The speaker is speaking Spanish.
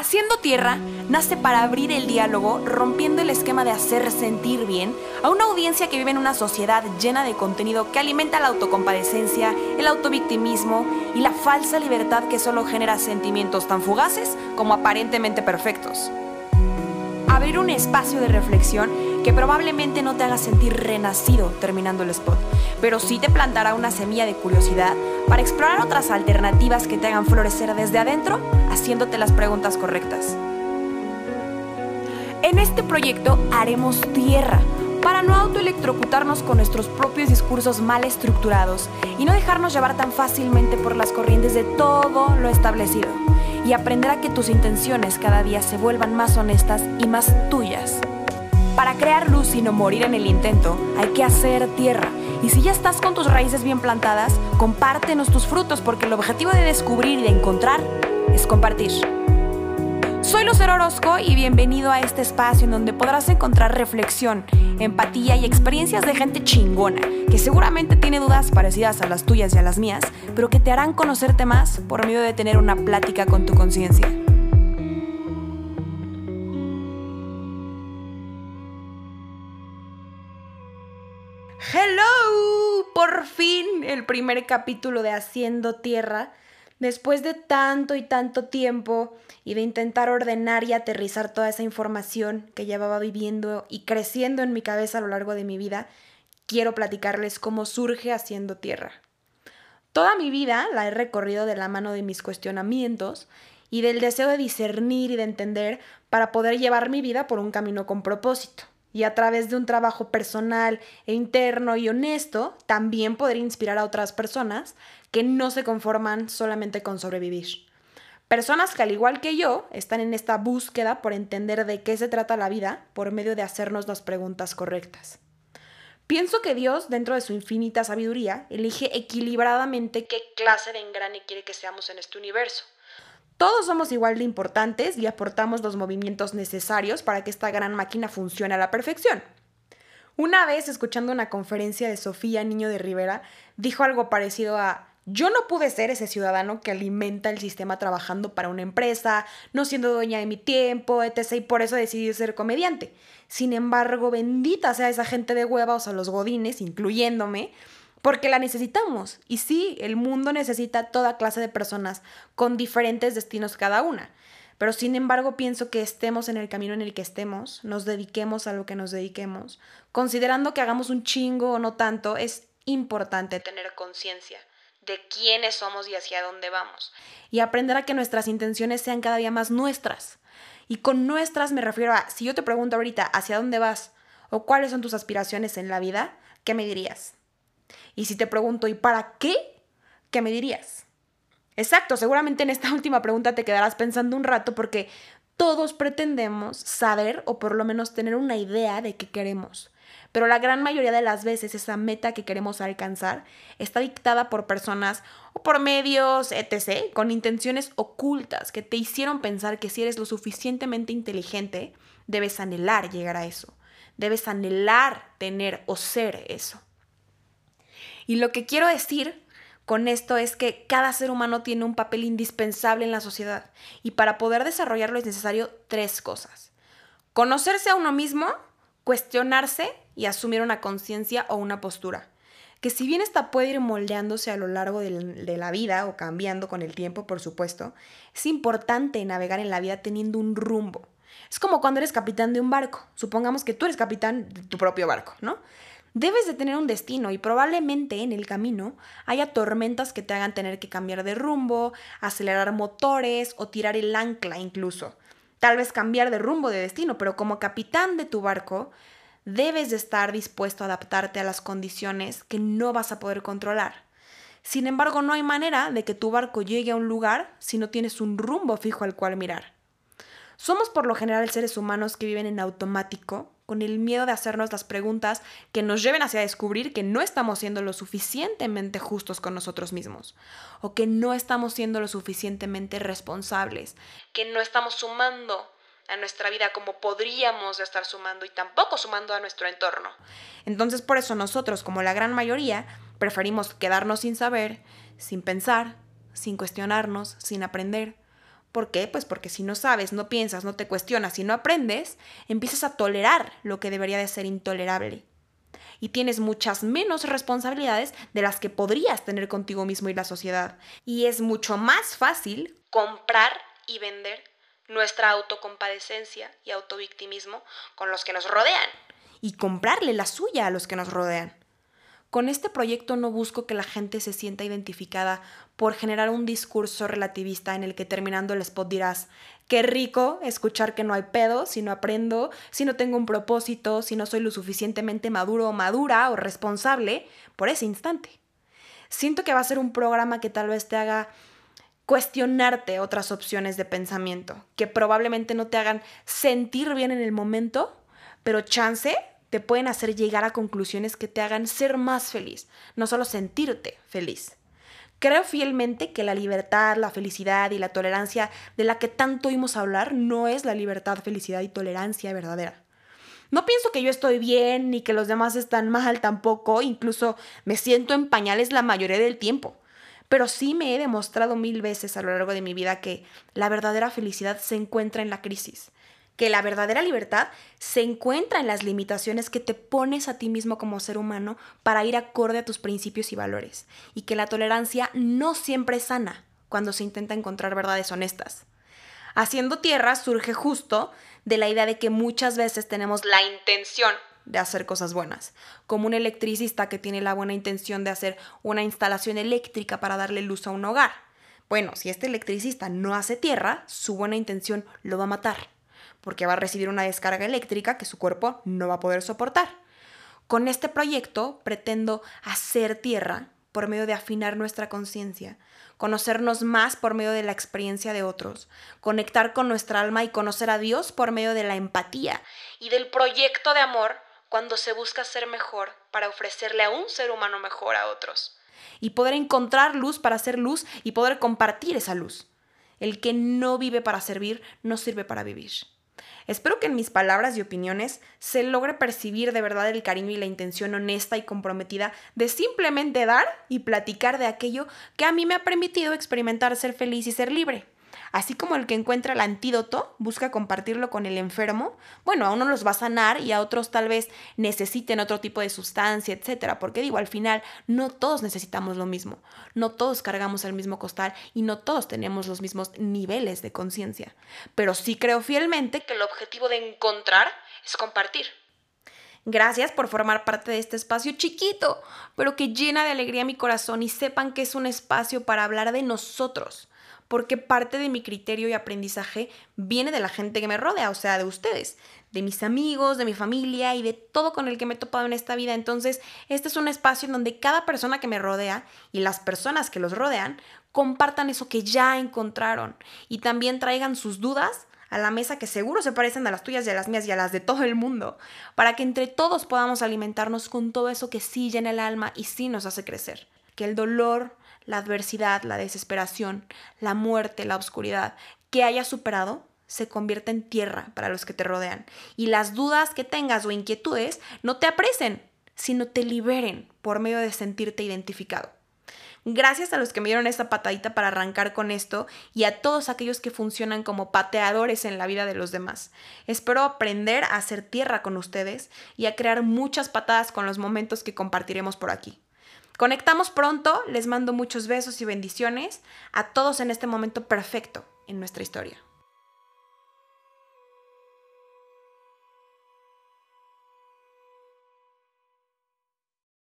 Haciendo Tierra nace para abrir el diálogo, rompiendo el esquema de hacer sentir bien a una audiencia que vive en una sociedad llena de contenido que alimenta la autocompadecencia, el autovictimismo y la falsa libertad que solo genera sentimientos tan fugaces como aparentemente perfectos. Abrir un espacio de reflexión que probablemente no te haga sentir renacido terminando el spot, pero sí te plantará una semilla de curiosidad para explorar otras alternativas que te hagan florecer desde adentro haciéndote las preguntas correctas. En este proyecto haremos tierra para no autoelectrocutarnos con nuestros propios discursos mal estructurados y no dejarnos llevar tan fácilmente por las corrientes de todo lo establecido y aprender a que tus intenciones cada día se vuelvan más honestas y más tuyas. Para crear luz y no morir en el intento, hay que hacer tierra. Y si ya estás con tus raíces bien plantadas, compártenos tus frutos porque el objetivo de descubrir y de encontrar es compartir. Soy Lucero Orozco y bienvenido a este espacio en donde podrás encontrar reflexión, empatía y experiencias de gente chingona, que seguramente tiene dudas parecidas a las tuyas y a las mías, pero que te harán conocerte más por medio de tener una plática con tu conciencia. Hello, por fin el primer capítulo de Haciendo Tierra Después de tanto y tanto tiempo y de intentar ordenar y aterrizar toda esa información que llevaba viviendo y creciendo en mi cabeza a lo largo de mi vida, quiero platicarles cómo surge haciendo tierra. Toda mi vida la he recorrido de la mano de mis cuestionamientos y del deseo de discernir y de entender para poder llevar mi vida por un camino con propósito. Y a través de un trabajo personal e interno y honesto, también poder inspirar a otras personas que no se conforman solamente con sobrevivir. Personas que al igual que yo están en esta búsqueda por entender de qué se trata la vida por medio de hacernos las preguntas correctas. Pienso que Dios, dentro de su infinita sabiduría, elige equilibradamente qué clase de engrane quiere que seamos en este universo. Todos somos igual de importantes y aportamos los movimientos necesarios para que esta gran máquina funcione a la perfección. Una vez, escuchando una conferencia de Sofía Niño de Rivera, dijo algo parecido a yo no pude ser ese ciudadano que alimenta el sistema trabajando para una empresa, no siendo dueña de mi tiempo, etc. Y por eso decidí ser comediante. Sin embargo, bendita sea esa gente de hueva, o sea, los godines, incluyéndome, porque la necesitamos. Y sí, el mundo necesita toda clase de personas con diferentes destinos cada una. Pero sin embargo pienso que estemos en el camino en el que estemos, nos dediquemos a lo que nos dediquemos, considerando que hagamos un chingo o no tanto, es importante tener conciencia de quiénes somos y hacia dónde vamos. Y aprender a que nuestras intenciones sean cada día más nuestras. Y con nuestras me refiero a, si yo te pregunto ahorita, ¿hacia dónde vas? ¿O cuáles son tus aspiraciones en la vida? ¿Qué me dirías? Y si te pregunto, ¿y para qué? ¿Qué me dirías? Exacto, seguramente en esta última pregunta te quedarás pensando un rato porque todos pretendemos saber o por lo menos tener una idea de qué queremos. Pero la gran mayoría de las veces esa meta que queremos alcanzar está dictada por personas o por medios, etc., con intenciones ocultas que te hicieron pensar que si eres lo suficientemente inteligente, debes anhelar llegar a eso. Debes anhelar tener o ser eso. Y lo que quiero decir con esto es que cada ser humano tiene un papel indispensable en la sociedad y para poder desarrollarlo es necesario tres cosas. Conocerse a uno mismo, cuestionarse y asumir una conciencia o una postura. Que si bien esta puede ir moldeándose a lo largo de la vida o cambiando con el tiempo, por supuesto, es importante navegar en la vida teniendo un rumbo. Es como cuando eres capitán de un barco. Supongamos que tú eres capitán de tu propio barco, ¿no? Debes de tener un destino y probablemente en el camino haya tormentas que te hagan tener que cambiar de rumbo, acelerar motores o tirar el ancla incluso. Tal vez cambiar de rumbo de destino, pero como capitán de tu barco debes de estar dispuesto a adaptarte a las condiciones que no vas a poder controlar. Sin embargo, no hay manera de que tu barco llegue a un lugar si no tienes un rumbo fijo al cual mirar. Somos por lo general seres humanos que viven en automático, con el miedo de hacernos las preguntas que nos lleven hacia descubrir que no estamos siendo lo suficientemente justos con nosotros mismos, o que no estamos siendo lo suficientemente responsables, que no estamos sumando a nuestra vida como podríamos estar sumando y tampoco sumando a nuestro entorno. Entonces por eso nosotros, como la gran mayoría, preferimos quedarnos sin saber, sin pensar, sin cuestionarnos, sin aprender, ¿Por qué? Pues porque si no sabes, no piensas, no te cuestionas y no aprendes, empiezas a tolerar lo que debería de ser intolerable. Y tienes muchas menos responsabilidades de las que podrías tener contigo mismo y la sociedad. Y es mucho más fácil comprar y vender nuestra autocompadecencia y autovictimismo con los que nos rodean y comprarle la suya a los que nos rodean. Con este proyecto no busco que la gente se sienta identificada por generar un discurso relativista en el que terminando el spot dirás, qué rico escuchar que no hay pedo, si no aprendo, si no tengo un propósito, si no soy lo suficientemente maduro o madura o responsable por ese instante. Siento que va a ser un programa que tal vez te haga cuestionarte otras opciones de pensamiento, que probablemente no te hagan sentir bien en el momento, pero chance te pueden hacer llegar a conclusiones que te hagan ser más feliz, no solo sentirte feliz. Creo fielmente que la libertad, la felicidad y la tolerancia de la que tanto oímos hablar no es la libertad, felicidad y tolerancia verdadera. No pienso que yo estoy bien ni que los demás están mal tampoco, incluso me siento en pañales la mayoría del tiempo. Pero sí me he demostrado mil veces a lo largo de mi vida que la verdadera felicidad se encuentra en la crisis, que la verdadera libertad se encuentra en las limitaciones que te pones a ti mismo como ser humano para ir acorde a tus principios y valores, y que la tolerancia no siempre es sana cuando se intenta encontrar verdades honestas. Haciendo tierra surge justo de la idea de que muchas veces tenemos la intención de hacer cosas buenas, como un electricista que tiene la buena intención de hacer una instalación eléctrica para darle luz a un hogar. Bueno, si este electricista no hace tierra, su buena intención lo va a matar porque va a recibir una descarga eléctrica que su cuerpo no va a poder soportar. Con este proyecto pretendo hacer tierra por medio de afinar nuestra conciencia, conocernos más por medio de la experiencia de otros, conectar con nuestra alma y conocer a Dios por medio de la empatía y del proyecto de amor cuando se busca ser mejor para ofrecerle a un ser humano mejor a otros. Y poder encontrar luz para hacer luz y poder compartir esa luz. El que no vive para servir no sirve para vivir. Espero que en mis palabras y opiniones se logre percibir de verdad el cariño y la intención honesta y comprometida de simplemente dar y platicar de aquello que a mí me ha permitido experimentar ser feliz y ser libre. Así como el que encuentra el antídoto busca compartirlo con el enfermo, bueno, a uno los va a sanar y a otros tal vez necesiten otro tipo de sustancia, etcétera. Porque digo, al final no todos necesitamos lo mismo, no todos cargamos el mismo costal y no todos tenemos los mismos niveles de conciencia. Pero sí creo fielmente que el objetivo de encontrar es compartir. Gracias por formar parte de este espacio chiquito, pero que llena de alegría mi corazón y sepan que es un espacio para hablar de nosotros porque parte de mi criterio y aprendizaje viene de la gente que me rodea, o sea, de ustedes, de mis amigos, de mi familia y de todo con el que me he topado en esta vida. Entonces, este es un espacio en donde cada persona que me rodea y las personas que los rodean compartan eso que ya encontraron y también traigan sus dudas a la mesa que seguro se parecen a las tuyas y a las mías y a las de todo el mundo, para que entre todos podamos alimentarnos con todo eso que sí llena el alma y sí nos hace crecer. Que el dolor, la adversidad, la desesperación, la muerte, la oscuridad que hayas superado se convierte en tierra para los que te rodean. Y las dudas que tengas o inquietudes no te apresen, sino te liberen por medio de sentirte identificado. Gracias a los que me dieron esta patadita para arrancar con esto y a todos aquellos que funcionan como pateadores en la vida de los demás. Espero aprender a hacer tierra con ustedes y a crear muchas patadas con los momentos que compartiremos por aquí. Conectamos pronto, les mando muchos besos y bendiciones a todos en este momento perfecto en nuestra historia.